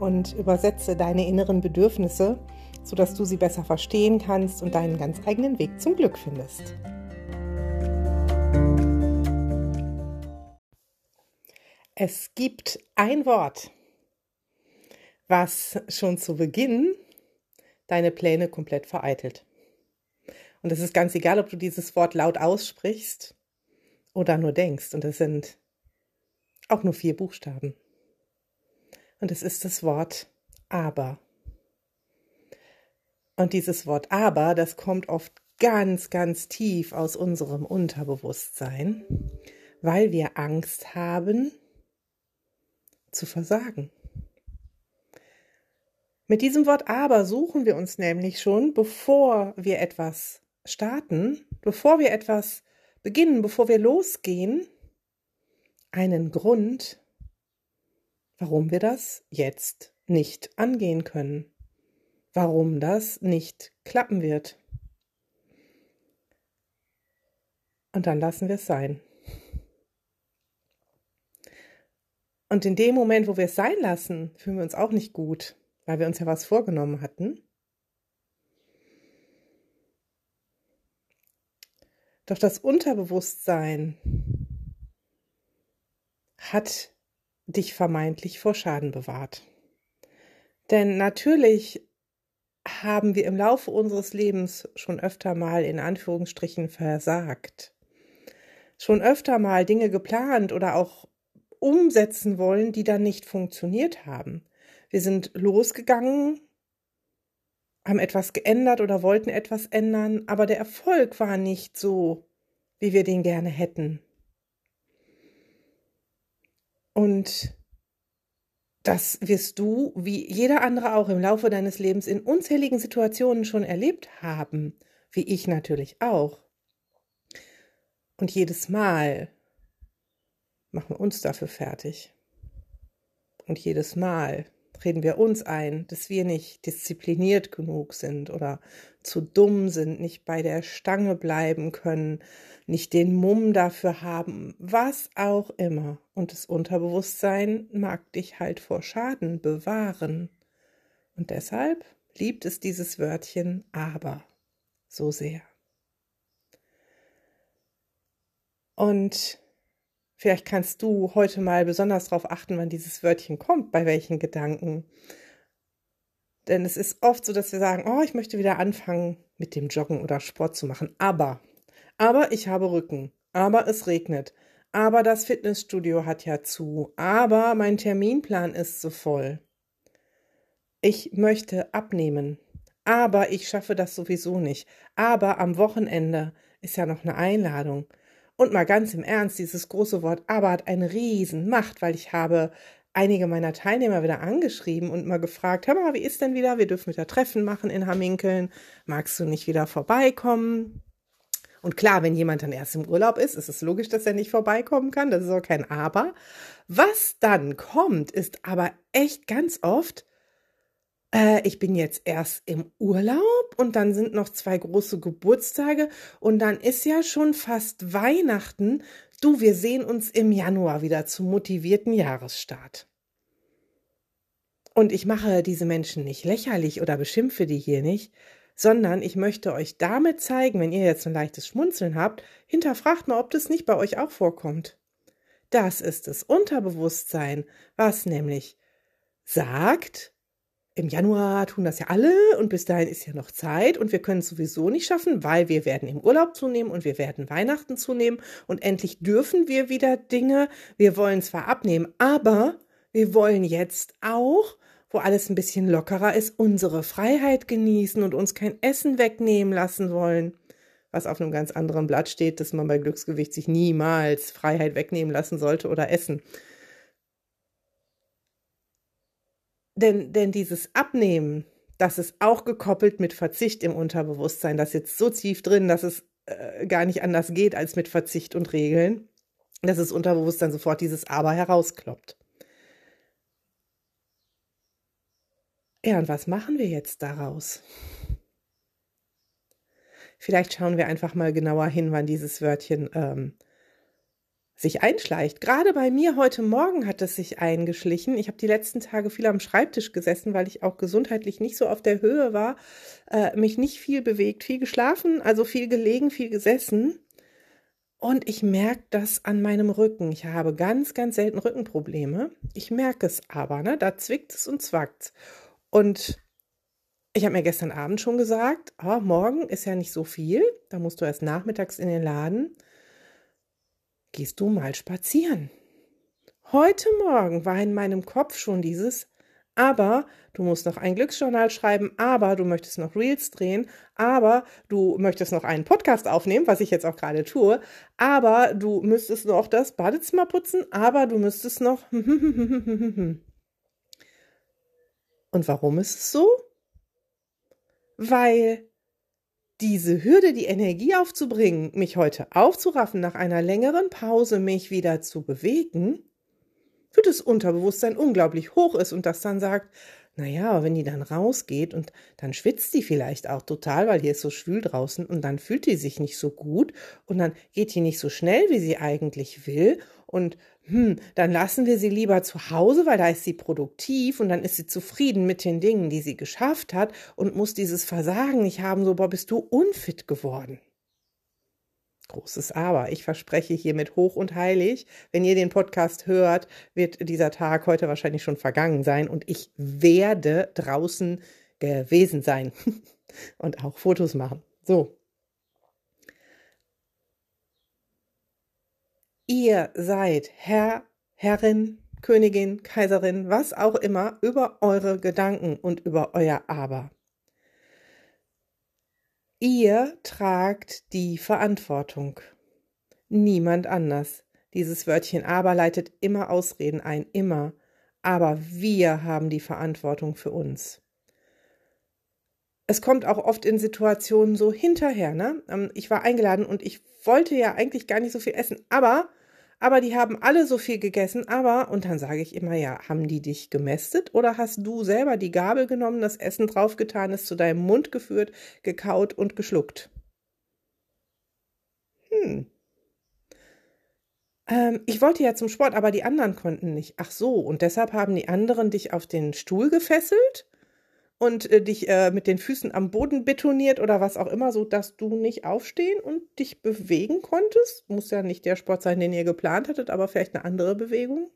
und übersetze deine inneren Bedürfnisse, sodass du sie besser verstehen kannst und deinen ganz eigenen Weg zum Glück findest. Es gibt ein Wort, was schon zu Beginn deine Pläne komplett vereitelt. Und es ist ganz egal, ob du dieses Wort laut aussprichst oder nur denkst. Und es sind auch nur vier Buchstaben. Und es ist das Wort aber. Und dieses Wort aber, das kommt oft ganz, ganz tief aus unserem Unterbewusstsein, weil wir Angst haben zu versagen. Mit diesem Wort aber suchen wir uns nämlich schon, bevor wir etwas starten, bevor wir etwas beginnen, bevor wir losgehen, einen Grund, warum wir das jetzt nicht angehen können, warum das nicht klappen wird. Und dann lassen wir es sein. Und in dem Moment, wo wir es sein lassen, fühlen wir uns auch nicht gut, weil wir uns ja was vorgenommen hatten. Doch das Unterbewusstsein hat dich vermeintlich vor Schaden bewahrt. Denn natürlich haben wir im Laufe unseres Lebens schon öfter mal in Anführungsstrichen versagt. Schon öfter mal Dinge geplant oder auch umsetzen wollen, die dann nicht funktioniert haben. Wir sind losgegangen, haben etwas geändert oder wollten etwas ändern, aber der Erfolg war nicht so, wie wir den gerne hätten. Und das wirst du, wie jeder andere auch im Laufe deines Lebens in unzähligen Situationen schon erlebt haben, wie ich natürlich auch. Und jedes Mal machen wir uns dafür fertig. Und jedes Mal reden wir uns ein, dass wir nicht diszipliniert genug sind oder zu dumm sind, nicht bei der Stange bleiben können, nicht den Mumm dafür haben, was auch immer. Und das Unterbewusstsein mag dich halt vor Schaden bewahren. Und deshalb liebt es dieses Wörtchen aber so sehr. Und Vielleicht kannst du heute mal besonders darauf achten, wann dieses Wörtchen kommt, bei welchen Gedanken. Denn es ist oft so, dass wir sagen, oh, ich möchte wieder anfangen mit dem Joggen oder Sport zu machen. Aber, aber ich habe Rücken. Aber es regnet. Aber das Fitnessstudio hat ja zu. Aber mein Terminplan ist so voll. Ich möchte abnehmen. Aber ich schaffe das sowieso nicht. Aber am Wochenende ist ja noch eine Einladung. Und mal ganz im Ernst, dieses große Wort aber hat eine Riesenmacht, weil ich habe einige meiner Teilnehmer wieder angeschrieben und mal gefragt, hör mal, wie ist denn wieder? Wir dürfen wieder Treffen machen in Hamminkeln. Magst du nicht wieder vorbeikommen? Und klar, wenn jemand dann erst im Urlaub ist, ist es logisch, dass er nicht vorbeikommen kann. Das ist auch kein Aber. Was dann kommt, ist aber echt ganz oft, äh, ich bin jetzt erst im Urlaub und dann sind noch zwei große Geburtstage und dann ist ja schon fast Weihnachten. Du, wir sehen uns im Januar wieder zum motivierten Jahresstart. Und ich mache diese Menschen nicht lächerlich oder beschimpfe die hier nicht, sondern ich möchte euch damit zeigen, wenn ihr jetzt ein leichtes Schmunzeln habt, hinterfragt mal, ob das nicht bei euch auch vorkommt. Das ist das Unterbewusstsein, was nämlich sagt, im Januar tun das ja alle und bis dahin ist ja noch Zeit und wir können es sowieso nicht schaffen, weil wir werden im Urlaub zunehmen und wir werden Weihnachten zunehmen und endlich dürfen wir wieder Dinge. Wir wollen zwar abnehmen, aber wir wollen jetzt auch, wo alles ein bisschen lockerer ist, unsere Freiheit genießen und uns kein Essen wegnehmen lassen wollen. Was auf einem ganz anderen Blatt steht, dass man bei Glücksgewicht sich niemals Freiheit wegnehmen lassen sollte oder essen. Denn, denn dieses Abnehmen, Das ist auch gekoppelt mit Verzicht im Unterbewusstsein. Das sitzt so tief drin, dass es äh, gar nicht anders geht als mit Verzicht und Regeln, dass das Unterbewusstsein sofort dieses Aber herauskloppt. Ja, und was machen wir jetzt daraus? Vielleicht schauen wir einfach mal genauer hin, wann dieses Wörtchen ähm, sich einschleicht. Gerade bei mir heute Morgen hat es sich eingeschlichen. Ich habe die letzten Tage viel am Schreibtisch gesessen, weil ich auch gesundheitlich nicht so auf der Höhe war, äh, mich nicht viel bewegt, viel geschlafen, also viel gelegen, viel gesessen. Und ich merke das an meinem Rücken. Ich habe ganz, ganz selten Rückenprobleme. Ich merke es aber, ne? Da zwickt es und zwackt. Und ich habe mir gestern Abend schon gesagt, oh, morgen ist ja nicht so viel. Da musst du erst nachmittags in den Laden gehst du mal spazieren. Heute Morgen war in meinem Kopf schon dieses, aber du musst noch ein Glücksjournal schreiben, aber du möchtest noch Reels drehen, aber du möchtest noch einen Podcast aufnehmen, was ich jetzt auch gerade tue, aber du müsstest noch das Badezimmer putzen, aber du müsstest noch. Und warum ist es so? Weil diese Hürde, die Energie aufzubringen, mich heute aufzuraffen, nach einer längeren Pause mich wieder zu bewegen, für das Unterbewusstsein unglaublich hoch ist und das dann sagt, naja, aber wenn die dann rausgeht und dann schwitzt die vielleicht auch total, weil hier ist so schwül draußen und dann fühlt die sich nicht so gut und dann geht die nicht so schnell, wie sie eigentlich will und hm, dann lassen wir sie lieber zu Hause, weil da ist sie produktiv und dann ist sie zufrieden mit den Dingen, die sie geschafft hat und muss dieses Versagen nicht haben, so, boah, bist du unfit geworden. Großes Aber. Ich verspreche hiermit hoch und heilig, wenn ihr den Podcast hört, wird dieser Tag heute wahrscheinlich schon vergangen sein und ich werde draußen gewesen sein und auch Fotos machen. So. Ihr seid Herr, Herrin, Königin, Kaiserin, was auch immer, über eure Gedanken und über euer Aber. Ihr tragt die Verantwortung. Niemand anders. Dieses Wörtchen aber leitet immer Ausreden ein, immer. Aber wir haben die Verantwortung für uns. Es kommt auch oft in Situationen so hinterher, ne? Ähm, ich war eingeladen und ich wollte ja eigentlich gar nicht so viel essen, aber aber die haben alle so viel gegessen, aber, und dann sage ich immer, ja, haben die dich gemästet oder hast du selber die Gabel genommen, das Essen draufgetan, es zu deinem Mund geführt, gekaut und geschluckt? Hm. Ähm, ich wollte ja zum Sport, aber die anderen konnten nicht. Ach so, und deshalb haben die anderen dich auf den Stuhl gefesselt? Und äh, dich äh, mit den Füßen am Boden betoniert oder was auch immer, so dass du nicht aufstehen und dich bewegen konntest. Muss ja nicht der Sport sein, den ihr geplant hattet, aber vielleicht eine andere Bewegung.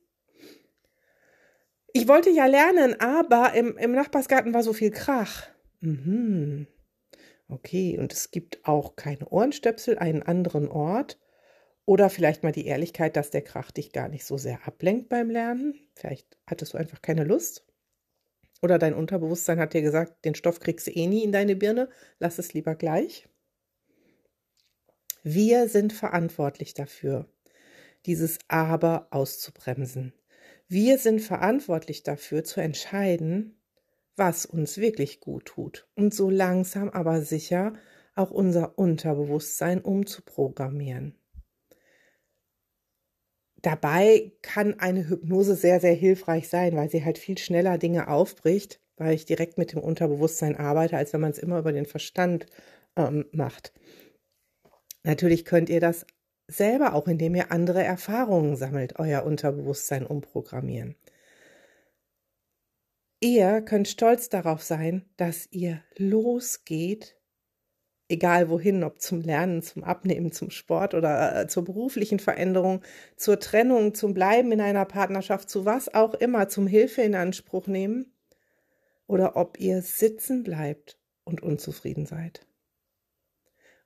Ich wollte ja lernen, aber im, im Nachbarsgarten war so viel Krach. Mhm. Okay, und es gibt auch keine Ohrenstöpsel, einen anderen Ort. Oder vielleicht mal die Ehrlichkeit, dass der Krach dich gar nicht so sehr ablenkt beim Lernen. Vielleicht hattest du einfach keine Lust. Oder dein Unterbewusstsein hat dir gesagt, den Stoff kriegst du eh nie in deine Birne, lass es lieber gleich. Wir sind verantwortlich dafür, dieses Aber auszubremsen. Wir sind verantwortlich dafür zu entscheiden, was uns wirklich gut tut und so langsam aber sicher auch unser Unterbewusstsein umzuprogrammieren. Dabei kann eine Hypnose sehr, sehr hilfreich sein, weil sie halt viel schneller Dinge aufbricht, weil ich direkt mit dem Unterbewusstsein arbeite, als wenn man es immer über den Verstand ähm, macht. Natürlich könnt ihr das selber auch, indem ihr andere Erfahrungen sammelt, euer Unterbewusstsein umprogrammieren. Ihr könnt stolz darauf sein, dass ihr losgeht egal wohin, ob zum Lernen, zum Abnehmen, zum Sport oder äh, zur beruflichen Veränderung, zur Trennung, zum Bleiben in einer Partnerschaft, zu was auch immer, zum Hilfe in Anspruch nehmen, oder ob ihr sitzen bleibt und unzufrieden seid.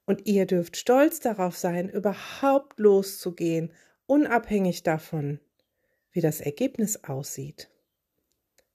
Und ihr dürft stolz darauf sein, überhaupt loszugehen, unabhängig davon, wie das Ergebnis aussieht.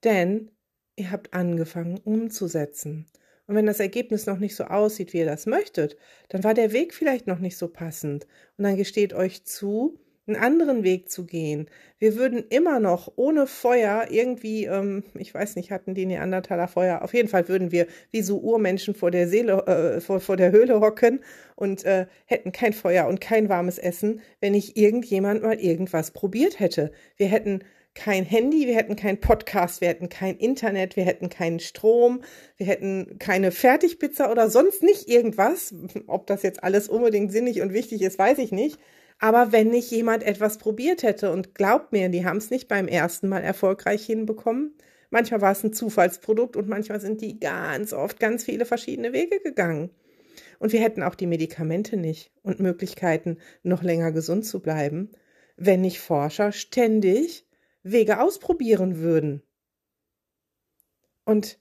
Denn ihr habt angefangen umzusetzen und wenn das Ergebnis noch nicht so aussieht, wie ihr das möchtet, dann war der Weg vielleicht noch nicht so passend. Und dann gesteht euch zu, einen anderen Weg zu gehen. Wir würden immer noch ohne Feuer irgendwie, ähm, ich weiß nicht, hatten die Neandertaler Feuer, auf jeden Fall würden wir wie so Urmenschen vor der Seele, äh, vor, vor der Höhle hocken und äh, hätten kein Feuer und kein warmes Essen, wenn nicht irgendjemand mal irgendwas probiert hätte. Wir hätten kein Handy, wir hätten kein Podcast, wir hätten kein Internet, wir hätten keinen Strom, wir hätten keine Fertigpizza oder sonst nicht irgendwas. Ob das jetzt alles unbedingt sinnig und wichtig ist, weiß ich nicht. Aber wenn nicht jemand etwas probiert hätte und glaubt mir, die haben es nicht beim ersten Mal erfolgreich hinbekommen. Manchmal war es ein Zufallsprodukt und manchmal sind die ganz oft ganz viele verschiedene Wege gegangen. Und wir hätten auch die Medikamente nicht und Möglichkeiten, noch länger gesund zu bleiben, wenn nicht Forscher ständig Wege ausprobieren würden. Und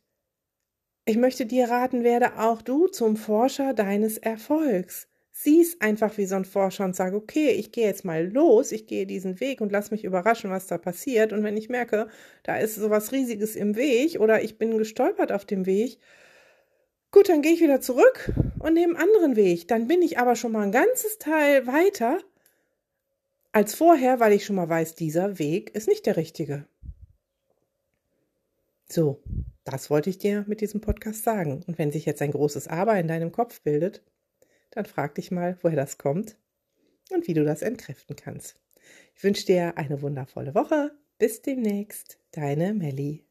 ich möchte dir raten, werde auch du zum Forscher deines Erfolgs sieh's einfach wie so ein Forscher und sag, okay, ich gehe jetzt mal los, ich gehe diesen Weg und lass mich überraschen, was da passiert. Und wenn ich merke, da ist sowas Riesiges im Weg oder ich bin gestolpert auf dem Weg, gut, dann gehe ich wieder zurück und nehme einen anderen Weg. Dann bin ich aber schon mal ein ganzes Teil weiter als vorher, weil ich schon mal weiß, dieser Weg ist nicht der richtige. So, das wollte ich dir mit diesem Podcast sagen. Und wenn sich jetzt ein großes Aber in deinem Kopf bildet, dann frag dich mal, woher das kommt und wie du das entkräften kannst. Ich wünsche dir eine wundervolle Woche. Bis demnächst, deine Melli.